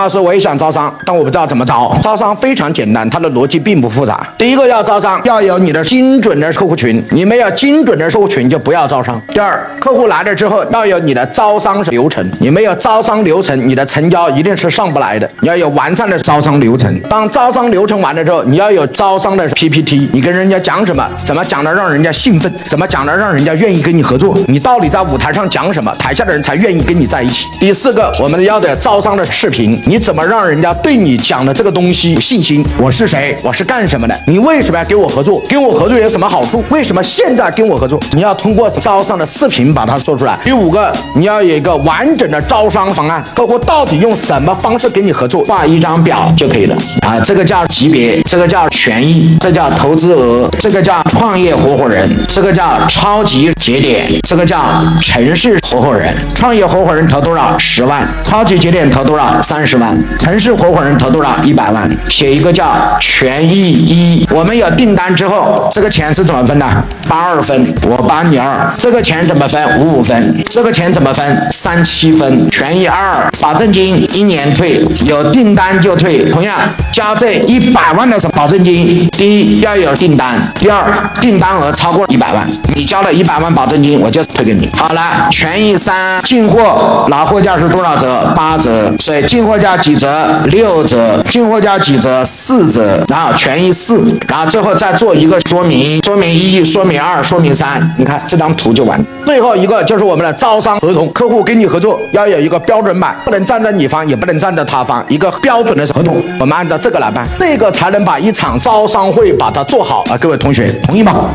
老师，我也想招商，但我不知道怎么招。招商非常简单，它的逻辑并不复杂。第一个要招商，要有你的精准的客户群，你没有精准的客户群就不要招商。第二，客户来了之后要有你的招商流程，你没有招商流程，你的成交一定是上不来的。你要有完善的招商流程。当招商流程完了之后，你要有招商的 PPT，你跟人家讲什么，怎么讲的让人家兴奋，怎么讲的让人家愿意跟你合作，你到底在舞台上讲什么，台下的人才愿意跟你在一起。第四个，我们要的招商的视频，你怎么让人家对你讲的这个东西有信心？我是谁？我是干什么的？你为什么要跟我合作？跟我合作有什么好处？为什么现在跟我合作？你要通过招商的视频把它说出来。第五个，你要有一个完整的招商方案，客户到底用什么方式跟你合作？画一张表就可以了啊，这个叫级别，这个叫权益，这叫投资额，这个叫创业合伙人，这个叫超级节点，这个叫城市合伙人。创业合伙人投多少？十万。超级节点投多少？三十万。城市合伙人投多少？一百万。写一个叫权益一。我们有订单之后，这个钱是怎么分的？八二分，我八你二。这个钱怎么分？五五分。这个钱怎么分？三七分。权益二，保证金一年退，有订单就退。同样，交这一百万的保证金，第一要有订单，第二订单额超过一百万，你交了一百万保证金，我就退给你。好了，权益三，进货拿货价是多少折？八折。所以进货价几折？六折。进货价几折？四折。然后权益四，然后最后再做一个说明，说明一，说明二，说明三。你看这张图就完。最后一个就是我们的招商合同，客户跟你合作要有一个标准版，不能站在你方，也不能站在他方，一个标准的合同，我们按照这个来办，这个才能把一场招商会把它做好啊！各位同学，同意吗？Bye.